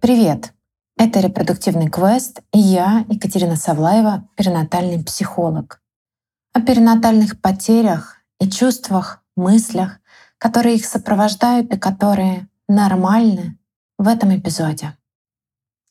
Привет! Это «Репродуктивный квест» и я, Екатерина Савлаева, перинатальный психолог. О перинатальных потерях и чувствах, мыслях, которые их сопровождают и которые нормальны в этом эпизоде.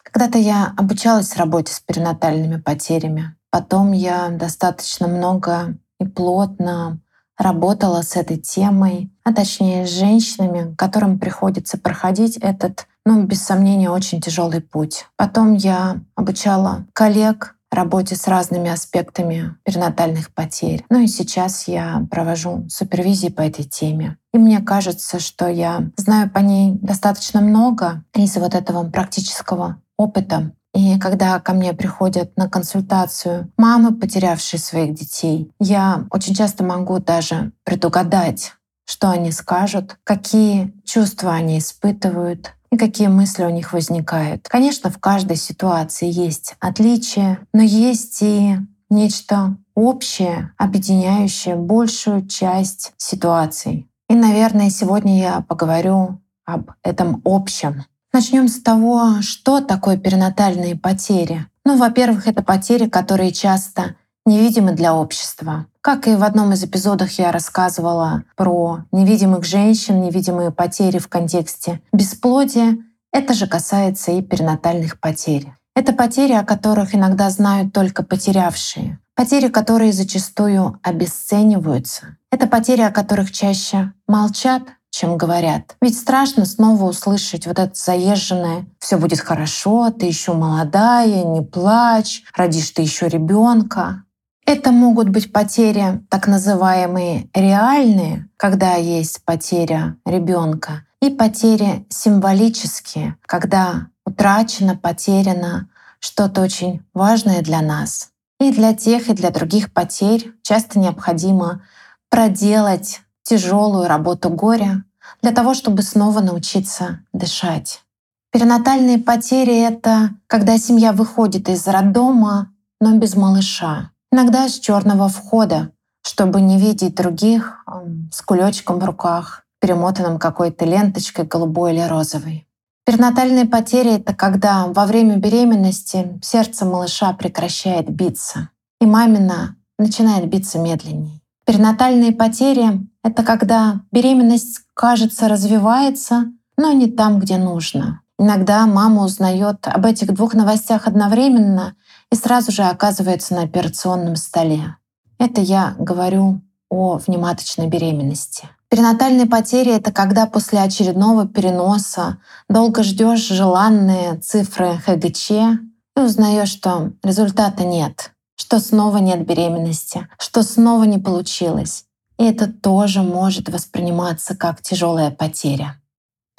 Когда-то я обучалась работе с перинатальными потерями. Потом я достаточно много и плотно работала с этой темой, а точнее с женщинами, которым приходится проходить этот ну, без сомнения, очень тяжелый путь. Потом я обучала коллег работе с разными аспектами перинатальных потерь. Ну и сейчас я провожу супервизии по этой теме. И мне кажется, что я знаю по ней достаточно много из вот этого практического опыта. И когда ко мне приходят на консультацию мамы, потерявшие своих детей, я очень часто могу даже предугадать, что они скажут, какие чувства они испытывают, и какие мысли у них возникают. Конечно, в каждой ситуации есть отличия, но есть и нечто общее, объединяющее большую часть ситуаций. И, наверное, сегодня я поговорю об этом общем. Начнем с того, что такое перинатальные потери. Ну, во-первых, это потери, которые часто невидимы для общества. Как и в одном из эпизодов я рассказывала про невидимых женщин, невидимые потери в контексте бесплодия, это же касается и перинатальных потерь. Это потери, о которых иногда знают только потерявшие. Потери, которые зачастую обесцениваются. Это потери, о которых чаще молчат, чем говорят. Ведь страшно снова услышать вот это заезженное «все будет хорошо, ты еще молодая, не плачь, родишь ты еще ребенка». Это могут быть потери так называемые реальные, когда есть потеря ребенка, и потери символические, когда утрачено, потеряно что-то очень важное для нас. И для тех, и для других потерь часто необходимо проделать тяжелую работу горя для того, чтобы снова научиться дышать. Перинатальные потери — это когда семья выходит из роддома, но без малыша иногда с черного входа, чтобы не видеть других с кулечком в руках, перемотанным какой-то ленточкой голубой или розовой. Перинатальные потери — это когда во время беременности сердце малыша прекращает биться, и мамина начинает биться медленнее. Перинатальные потери — это когда беременность, кажется, развивается, но не там, где нужно. Иногда мама узнает об этих двух новостях одновременно и сразу же оказывается на операционном столе. Это я говорю о внематочной беременности. Перинатальные потери — это когда после очередного переноса долго ждешь желанные цифры ХГЧ и узнаешь, что результата нет, что снова нет беременности, что снова не получилось. И это тоже может восприниматься как тяжелая потеря.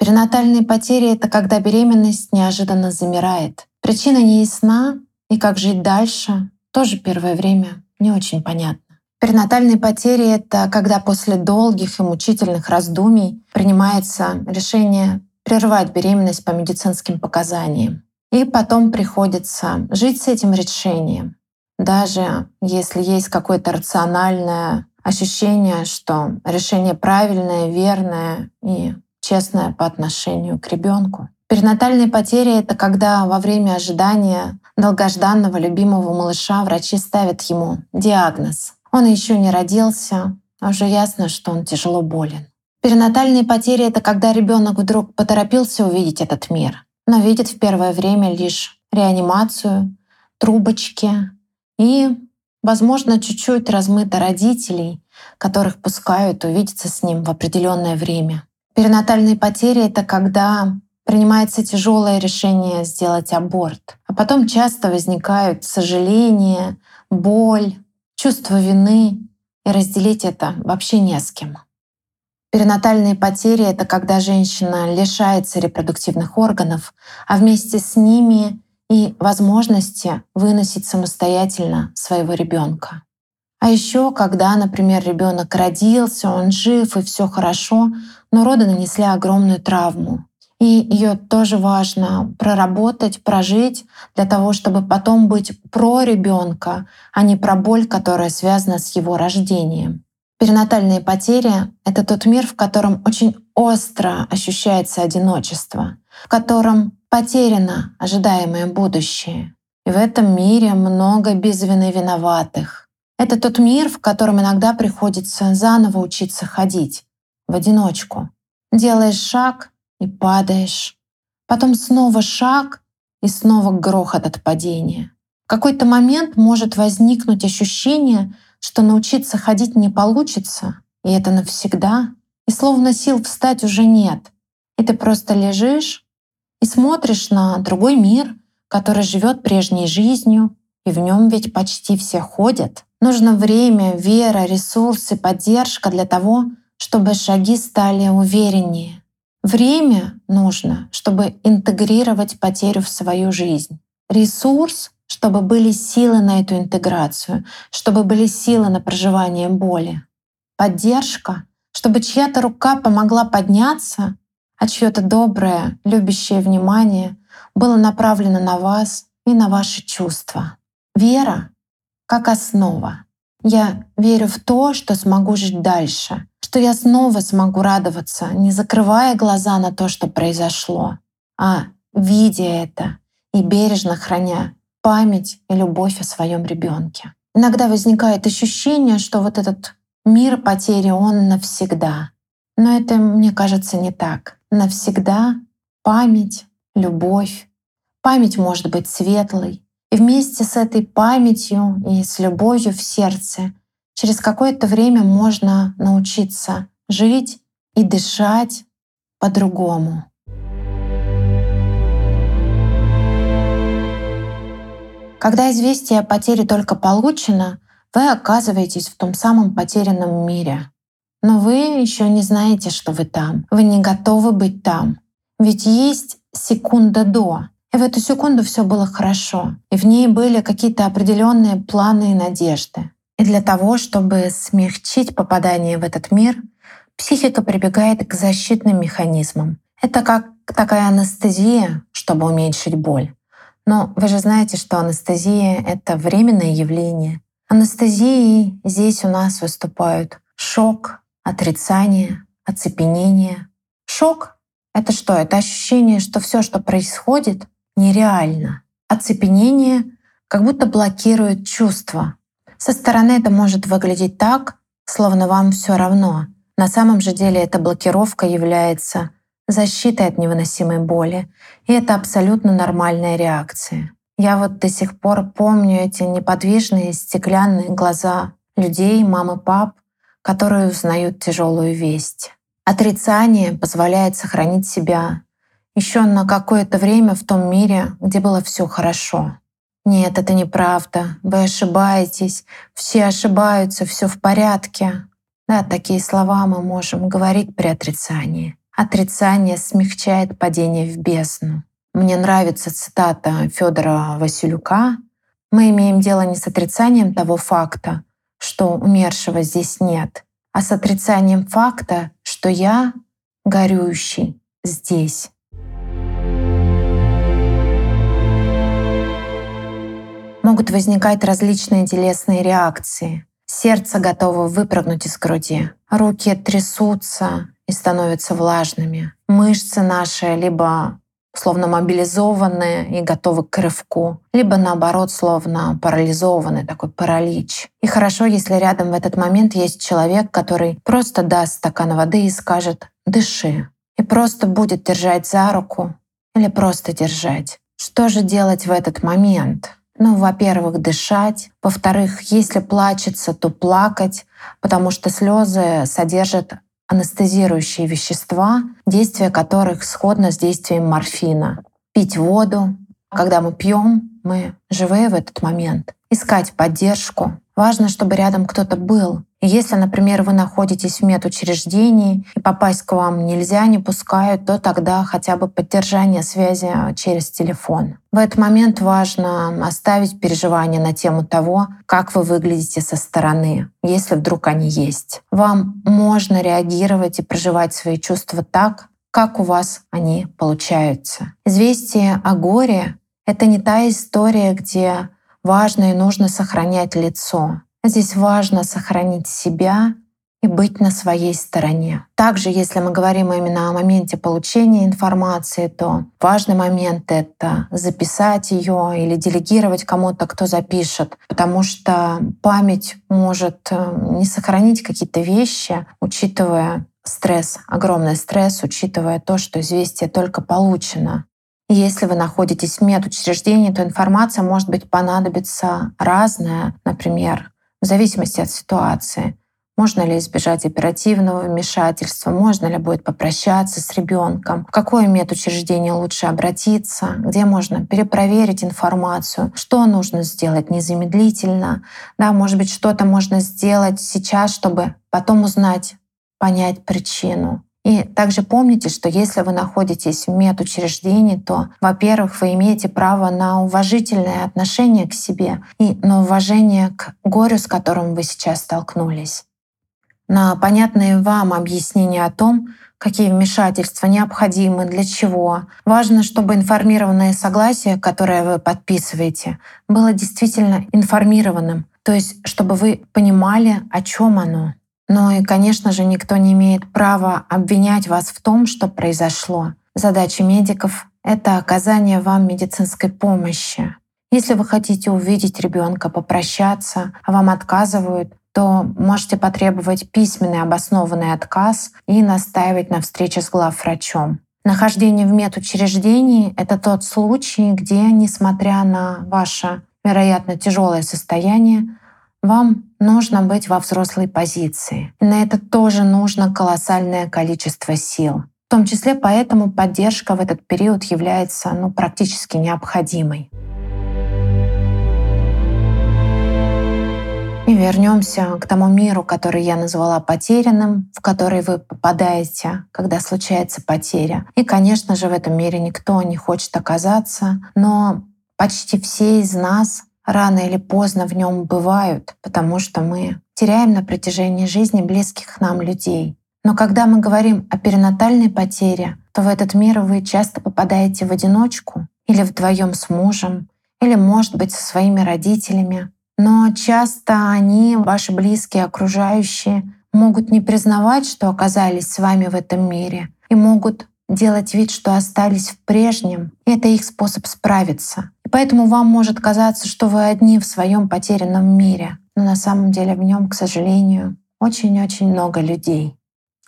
Перинатальные потери — это когда беременность неожиданно замирает. Причина не ясна, и как жить дальше, тоже первое время не очень понятно. Перинатальные потери — это когда после долгих и мучительных раздумий принимается решение прервать беременность по медицинским показаниям. И потом приходится жить с этим решением. Даже если есть какое-то рациональное ощущение, что решение правильное, верное и честное по отношению к ребенку. Перинатальные потери — это когда во время ожидания долгожданного любимого малыша врачи ставят ему диагноз. Он еще не родился, а уже ясно, что он тяжело болен. Перинатальные потери — это когда ребенок вдруг поторопился увидеть этот мир, но видит в первое время лишь реанимацию, трубочки и, возможно, чуть-чуть размыто родителей, которых пускают увидеться с ним в определенное время. Перинатальные потери — это когда принимается тяжелое решение сделать аборт. А потом часто возникают сожаления, боль, чувство вины, и разделить это вообще не с кем. Перинатальные потери — это когда женщина лишается репродуктивных органов, а вместе с ними и возможности выносить самостоятельно своего ребенка. А еще, когда, например, ребенок родился, он жив и все хорошо, но роды нанесли огромную травму. И ее тоже важно проработать, прожить для того, чтобы потом быть про ребенка, а не про боль, которая связана с его рождением. Перинатальные потери — это тот мир, в котором очень остро ощущается одиночество, в котором Потеряно ожидаемое будущее. И в этом мире много без виноватых. Это тот мир, в котором иногда приходится заново учиться ходить в одиночку. Делаешь шаг и падаешь. Потом снова шаг и снова грохот от падения. В какой-то момент может возникнуть ощущение, что научиться ходить не получится, и это навсегда, и словно сил встать уже нет. И ты просто лежишь и смотришь на другой мир, который живет прежней жизнью, и в нем ведь почти все ходят. Нужно время, вера, ресурсы, поддержка для того, чтобы шаги стали увереннее. Время нужно, чтобы интегрировать потерю в свою жизнь. Ресурс, чтобы были силы на эту интеграцию, чтобы были силы на проживание боли. Поддержка, чтобы чья-то рука помогла подняться, а чье-то доброе, любящее внимание было направлено на вас и на ваши чувства. Вера как основа. Я верю в то, что смогу жить дальше, что я снова смогу радоваться, не закрывая глаза на то, что произошло, а видя это и бережно храня память и любовь о своем ребенке. Иногда возникает ощущение, что вот этот мир потери, он навсегда. Но это, мне кажется, не так. Навсегда память, любовь. Память может быть светлой. И вместе с этой памятью и с любовью в сердце через какое-то время можно научиться жить и дышать по-другому. Когда известие о потере только получено, вы оказываетесь в том самом потерянном мире. Но вы еще не знаете, что вы там. Вы не готовы быть там. Ведь есть секунда до. И в эту секунду все было хорошо. И в ней были какие-то определенные планы и надежды. И для того, чтобы смягчить попадание в этот мир, психика прибегает к защитным механизмам. Это как такая анестезия, чтобы уменьшить боль. Но вы же знаете, что анестезия — это временное явление. Анестезией здесь у нас выступают шок, отрицание, оцепенение. Шок — это что? Это ощущение, что все, что происходит, нереально. Оцепенение как будто блокирует чувства. Со стороны это может выглядеть так, словно вам все равно. На самом же деле эта блокировка является защитой от невыносимой боли, и это абсолютно нормальная реакция. Я вот до сих пор помню эти неподвижные стеклянные глаза людей, мамы, пап, которые узнают тяжелую весть. Отрицание позволяет сохранить себя еще на какое-то время в том мире, где было все хорошо. Нет, это неправда. Вы ошибаетесь. Все ошибаются, все в порядке. Да, такие слова мы можем говорить при отрицании. Отрицание смягчает падение в бездну. Мне нравится цитата Федора Василюка. Мы имеем дело не с отрицанием того факта, что умершего здесь нет, а с отрицанием факта, что я, горюющий, здесь. Могут возникать различные телесные реакции. Сердце готово выпрыгнуть из груди. Руки трясутся и становятся влажными. Мышцы наши либо словно мобилизованные и готовы к рывку, либо наоборот, словно парализованный, такой паралич. И хорошо, если рядом в этот момент есть человек, который просто даст стакан воды и скажет «дыши», и просто будет держать за руку или просто держать. Что же делать в этот момент? Ну, во-первых, дышать. Во-вторых, если плачется, то плакать, потому что слезы содержат анестезирующие вещества, действие которых сходно с действием морфина. Пить воду. Когда мы пьем, мы живые в этот момент. Искать поддержку. Важно, чтобы рядом кто-то был, и если, например, вы находитесь в медучреждении и попасть к вам нельзя, не пускают, то тогда хотя бы поддержание связи а, через телефон. В этот момент важно оставить переживания на тему того, как вы выглядите со стороны, если вдруг они есть. Вам можно реагировать и проживать свои чувства так, как у вас они получаются. Известие о горе — это не та история, где важно и нужно сохранять лицо. Здесь важно сохранить себя и быть на своей стороне. Также, если мы говорим именно о моменте получения информации, то важный момент — это записать ее или делегировать кому-то, кто запишет, потому что память может э, не сохранить какие-то вещи, учитывая стресс, огромный стресс, учитывая то, что известие только получено. Если вы находитесь в медучреждении, то информация может быть понадобится разная, например, в зависимости от ситуации. Можно ли избежать оперативного вмешательства? Можно ли будет попрощаться с ребенком? В какое медучреждение лучше обратиться? Где можно перепроверить информацию? Что нужно сделать незамедлительно? Да, может быть, что-то можно сделать сейчас, чтобы потом узнать, понять причину. И также помните, что если вы находитесь в медучреждении, то, во-первых, вы имеете право на уважительное отношение к себе и на уважение к горю, с которым вы сейчас столкнулись на понятные вам объяснения о том, какие вмешательства необходимы, для чего. Важно, чтобы информированное согласие, которое вы подписываете, было действительно информированным, то есть чтобы вы понимали, о чем оно. Но и, конечно же, никто не имеет права обвинять вас в том, что произошло. Задача медиков — это оказание вам медицинской помощи. Если вы хотите увидеть ребенка, попрощаться, а вам отказывают, то можете потребовать письменный обоснованный отказ и настаивать на встрече с главврачом. Нахождение в медучреждении — это тот случай, где, несмотря на ваше, вероятно, тяжелое состояние, вам нужно быть во взрослой позиции. На это тоже нужно колоссальное количество сил. В том числе поэтому поддержка в этот период является ну, практически необходимой. И вернемся к тому миру, который я назвала потерянным, в который вы попадаете, когда случается потеря. И, конечно же, в этом мире никто не хочет оказаться, но почти все из нас рано или поздно в нем бывают, потому что мы теряем на протяжении жизни близких нам людей. Но когда мы говорим о перинатальной потере, то в этот мир вы часто попадаете в одиночку или вдвоем с мужем, или, может быть, со своими родителями, но часто они, ваши близкие, окружающие, могут не признавать, что оказались с вами в этом мире, и могут делать вид, что остались в прежнем. Это их способ справиться. И поэтому вам может казаться, что вы одни в своем потерянном мире. Но на самом деле в нем, к сожалению, очень-очень много людей.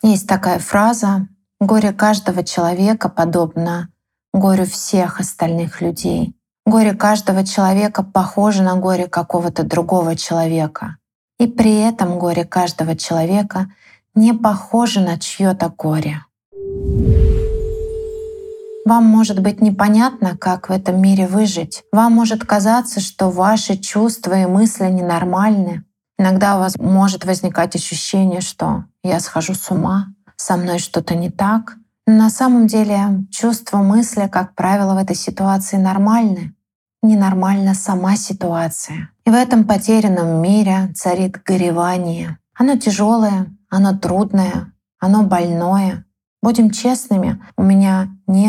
Есть такая фраза «Горе каждого человека подобно горю всех остальных людей». Горе каждого человека похоже на горе какого-то другого человека. И при этом горе каждого человека не похоже на чье-то горе. Вам может быть непонятно, как в этом мире выжить. Вам может казаться, что ваши чувства и мысли ненормальны. Иногда у вас может возникать ощущение, что я схожу с ума, со мной что-то не так. На самом деле чувства, мысли, как правило, в этой ситуации нормальны. Ненормальна сама ситуация. И в этом потерянном мире царит горевание. Оно тяжелое, оно трудное, оно больное. Будем честными, у меня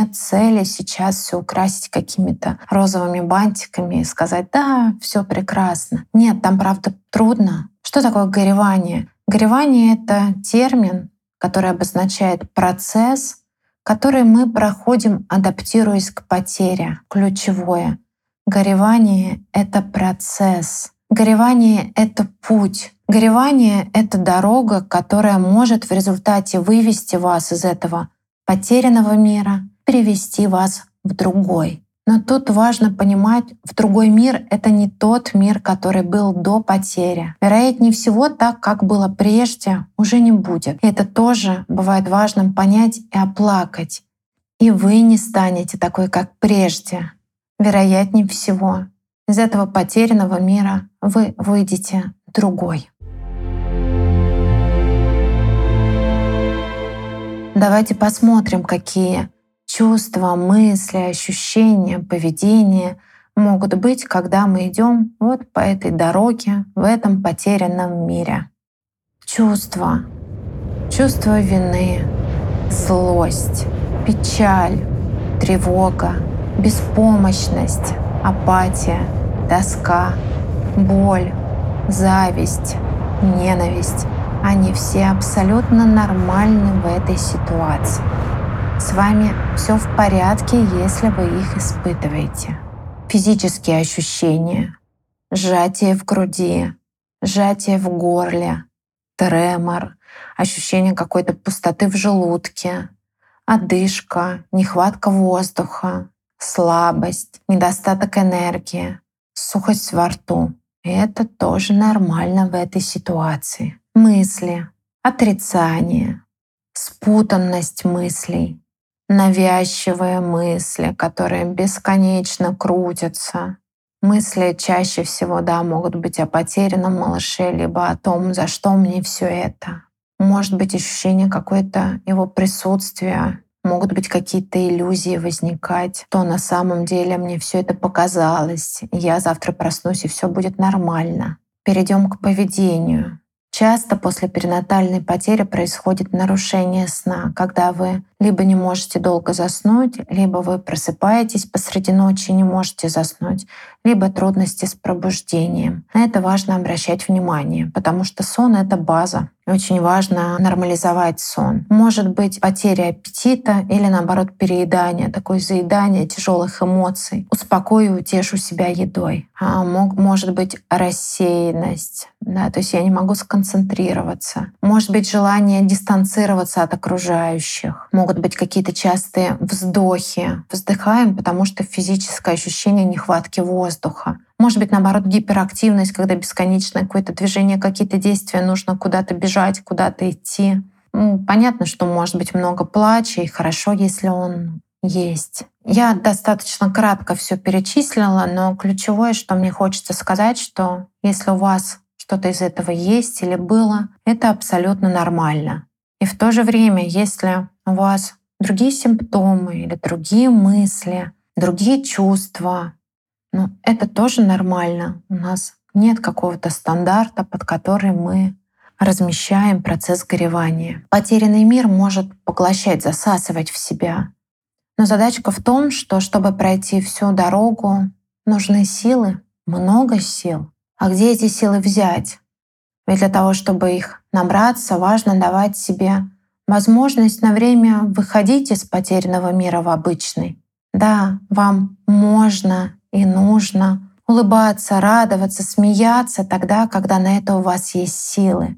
нет цели сейчас все украсить какими-то розовыми бантиками и сказать, да, все прекрасно. Нет, там правда трудно. Что такое горевание? Горевание — это термин, который обозначает процесс, который мы проходим, адаптируясь к потере. Ключевое. Горевание — это процесс. Горевание — это путь. Горевание — это дорога, которая может в результате вывести вас из этого потерянного мира, перевести вас в другой. Но тут важно понимать, в другой мир — это не тот мир, который был до потери. Вероятнее всего, так, как было прежде, уже не будет. И это тоже бывает важным понять и оплакать. И вы не станете такой, как прежде. Вероятнее всего, из этого потерянного мира вы выйдете другой. Давайте посмотрим, какие чувства, мысли, ощущения, поведение могут быть, когда мы идем вот по этой дороге в этом потерянном мире. Чувства. Чувство вины, злость, печаль, тревога, беспомощность, апатия, тоска, боль, зависть, ненависть, Они все абсолютно нормальны в этой ситуации. С вами все в порядке, если вы их испытываете. Физические ощущения, сжатие в груди, сжатие в горле, тремор, ощущение какой-то пустоты в желудке, одышка, нехватка воздуха, слабость, недостаток энергии, сухость во рту. Это тоже нормально в этой ситуации. Мысли, отрицание, спутанность мыслей, навязчивые мысли, которые бесконечно крутятся. Мысли чаще всего, да, могут быть о потерянном малыше, либо о том, за что мне все это. Может быть ощущение какое-то его присутствия, могут быть какие-то иллюзии возникать, то на самом деле мне все это показалось. Я завтра проснусь, и все будет нормально. Перейдем к поведению. Часто после перинатальной потери происходит нарушение сна, когда вы либо не можете долго заснуть, либо вы просыпаетесь посреди ночи и не можете заснуть, либо трудности с пробуждением. На это важно обращать внимание, потому что сон — это база. Очень важно нормализовать сон. Может быть потеря аппетита или наоборот переедание, такое заедание тяжелых эмоций. Успокою, утешу себя едой. А мог, может быть рассеянность, да, то есть я не могу сконцентрироваться. Может быть желание дистанцироваться от окружающих. Могут быть какие-то частые вздохи. Вздыхаем, потому что физическое ощущение нехватки воздуха. Может быть, наоборот, гиперактивность, когда бесконечное какое-то движение, какие-то действия, нужно куда-то бежать, куда-то идти. Ну, понятно, что может быть много плача, и хорошо, если он есть. Я достаточно кратко все перечислила, но ключевое, что мне хочется сказать, что если у вас что-то из этого есть или было, это абсолютно нормально. И в то же время, если у вас другие симптомы или другие мысли, другие чувства, ну, это тоже нормально. У нас нет какого-то стандарта, под который мы размещаем процесс горевания. Потерянный мир может поглощать, засасывать в себя. Но задачка в том, что чтобы пройти всю дорогу, нужны силы, много сил. А где эти силы взять? Ведь для того, чтобы их набраться, важно давать себе возможность на время выходить из потерянного мира в обычный. Да, вам можно и нужно улыбаться, радоваться, смеяться тогда, когда на это у вас есть силы.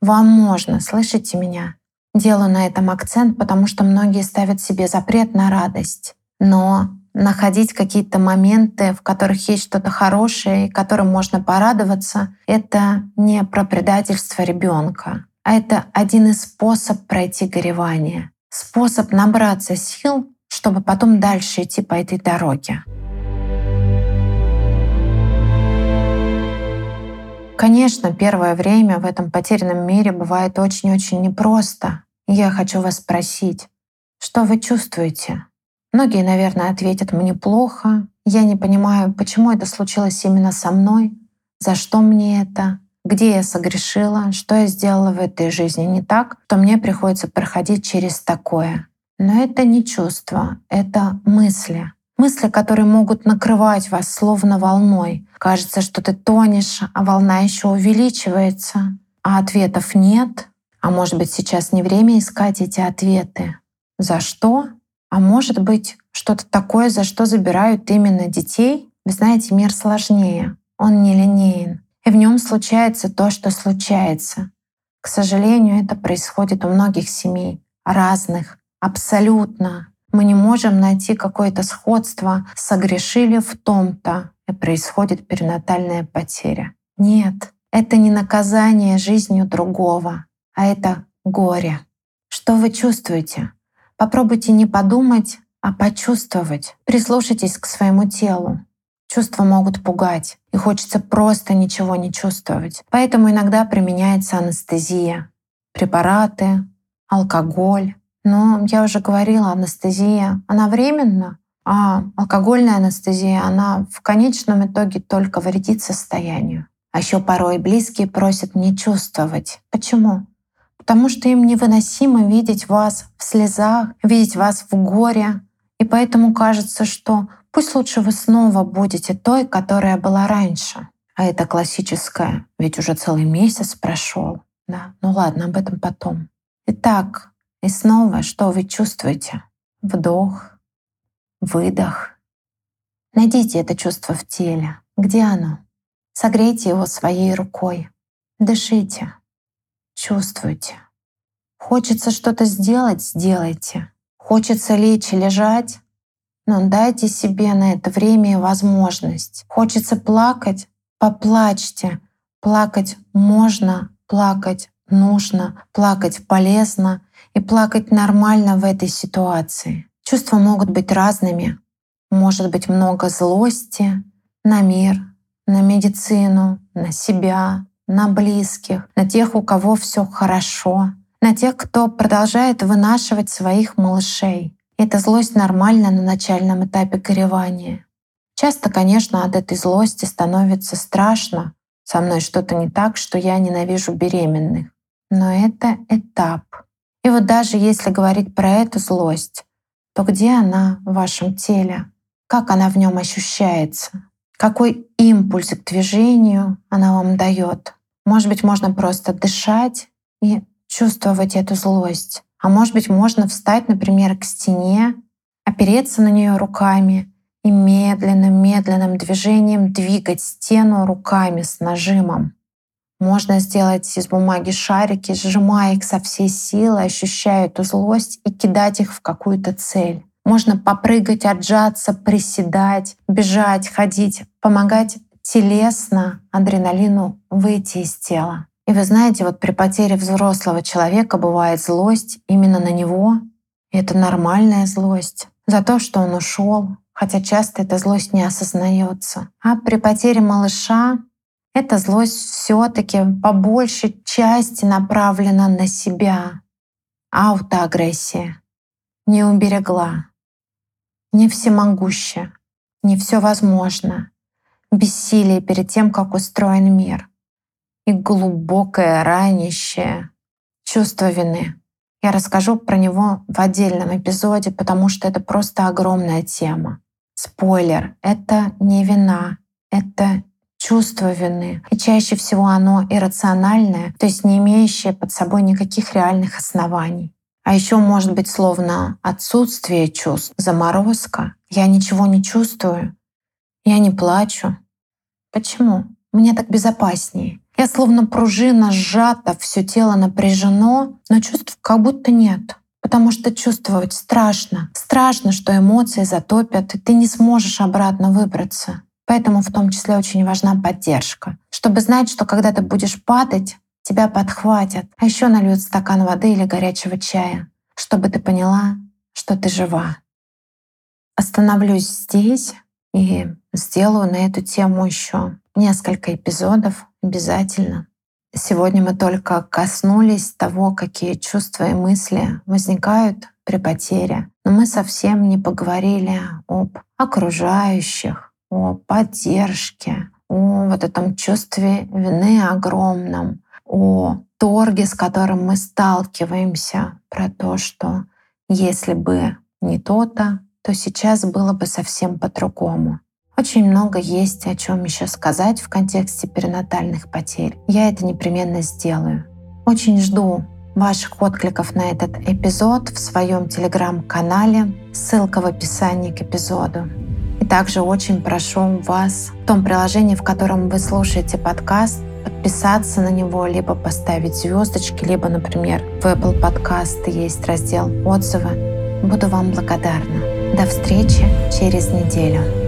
Вам можно, слышите меня? Делаю на этом акцент, потому что многие ставят себе запрет на радость. Но находить какие-то моменты, в которых есть что-то хорошее, которым можно порадоваться, это не про предательство ребенка, а это один из способов пройти горевание, способ набраться сил, чтобы потом дальше идти по этой дороге. Конечно, первое время в этом потерянном мире бывает очень-очень непросто. я хочу вас спросить, что вы чувствуете? Многие, наверное, ответят «мне плохо», «я не понимаю, почему это случилось именно со мной», «за что мне это», «где я согрешила», «что я сделала в этой жизни не так», то мне приходится проходить через такое. Но это не чувство, это мысли. Мысли, которые могут накрывать вас словно волной. Кажется, что ты тонешь, а волна еще увеличивается, а ответов нет. А может быть, сейчас не время искать эти ответы. За что? А может быть, что-то такое, за что забирают именно детей? Вы знаете, мир сложнее, он не линеен. И в нем случается то, что случается. К сожалению, это происходит у многих семей, разных, абсолютно мы не можем найти какое-то сходство, согрешили в том-то, и происходит перинатальная потеря. Нет, это не наказание жизнью другого, а это горе. Что вы чувствуете? Попробуйте не подумать, а почувствовать. Прислушайтесь к своему телу. Чувства могут пугать, и хочется просто ничего не чувствовать. Поэтому иногда применяется анестезия, препараты, алкоголь, но я уже говорила, анестезия, она временна, а алкогольная анестезия, она в конечном итоге только вредит состоянию. А еще порой близкие просят не чувствовать. Почему? Потому что им невыносимо видеть вас в слезах, видеть вас в горе. И поэтому кажется, что пусть лучше вы снова будете той, которая была раньше. А это классическое, ведь уже целый месяц прошел. Да, ну ладно, об этом потом. Итак, и снова, что вы чувствуете? Вдох, выдох. Найдите это чувство в теле. Где оно? Согрейте его своей рукой. Дышите. Чувствуйте. Хочется что-то сделать — сделайте. Хочется лечь и лежать — но дайте себе на это время и возможность. Хочется плакать — поплачьте. Плакать можно, плакать нужно, плакать полезно и плакать нормально в этой ситуации. Чувства могут быть разными. Может быть много злости на мир, на медицину, на себя, на близких, на тех, у кого все хорошо, на тех, кто продолжает вынашивать своих малышей. Эта злость нормальна на начальном этапе горевания. Часто, конечно, от этой злости становится страшно. Со мной что-то не так, что я ненавижу беременных. Но это этап. И вот даже если говорить про эту злость, то где она в вашем теле? Как она в нем ощущается? Какой импульс к движению она вам дает? Может быть, можно просто дышать и чувствовать эту злость. А может быть, можно встать, например, к стене, опереться на нее руками и медленным, медленным движением двигать стену руками с нажимом. Можно сделать из бумаги шарики, сжимая их со всей силы, ощущая эту злость и кидать их в какую-то цель. Можно попрыгать, отжаться, приседать, бежать, ходить, помогать телесно адреналину выйти из тела. И вы знаете, вот при потере взрослого человека бывает злость именно на него. И это нормальная злость за то, что он ушел, хотя часто эта злость не осознается. А при потере малыша эта злость все-таки по большей части направлена на себя. Аутоагрессия. Не уберегла. Не всемогуща. Не все возможно. Бессилие перед тем, как устроен мир. И глубокое ранящее чувство вины. Я расскажу про него в отдельном эпизоде, потому что это просто огромная тема. Спойлер, это не вина, это чувство вины. И чаще всего оно иррациональное, то есть не имеющее под собой никаких реальных оснований. А еще может быть словно отсутствие чувств, заморозка. Я ничего не чувствую, я не плачу. Почему? Мне так безопаснее. Я словно пружина сжата, все тело напряжено, но чувств как будто нет. Потому что чувствовать страшно. Страшно, что эмоции затопят, и ты не сможешь обратно выбраться. Поэтому в том числе очень важна поддержка, чтобы знать, что когда ты будешь падать, тебя подхватят, а еще нальют стакан воды или горячего чая, чтобы ты поняла, что ты жива. Остановлюсь здесь и сделаю на эту тему еще несколько эпизодов обязательно. Сегодня мы только коснулись того, какие чувства и мысли возникают при потере, но мы совсем не поговорили об окружающих, о поддержке, о вот этом чувстве вины огромном, о торге, с которым мы сталкиваемся, про то, что если бы не то-то, то сейчас было бы совсем по-другому. Очень много есть о чем еще сказать в контексте перинатальных потерь. Я это непременно сделаю. Очень жду ваших откликов на этот эпизод в своем телеграм-канале. Ссылка в описании к эпизоду. И также очень прошу вас в том приложении, в котором вы слушаете подкаст, подписаться на него, либо поставить звездочки, либо, например, в Apple Podcast есть раздел «Отзывы». Буду вам благодарна. До встречи через неделю.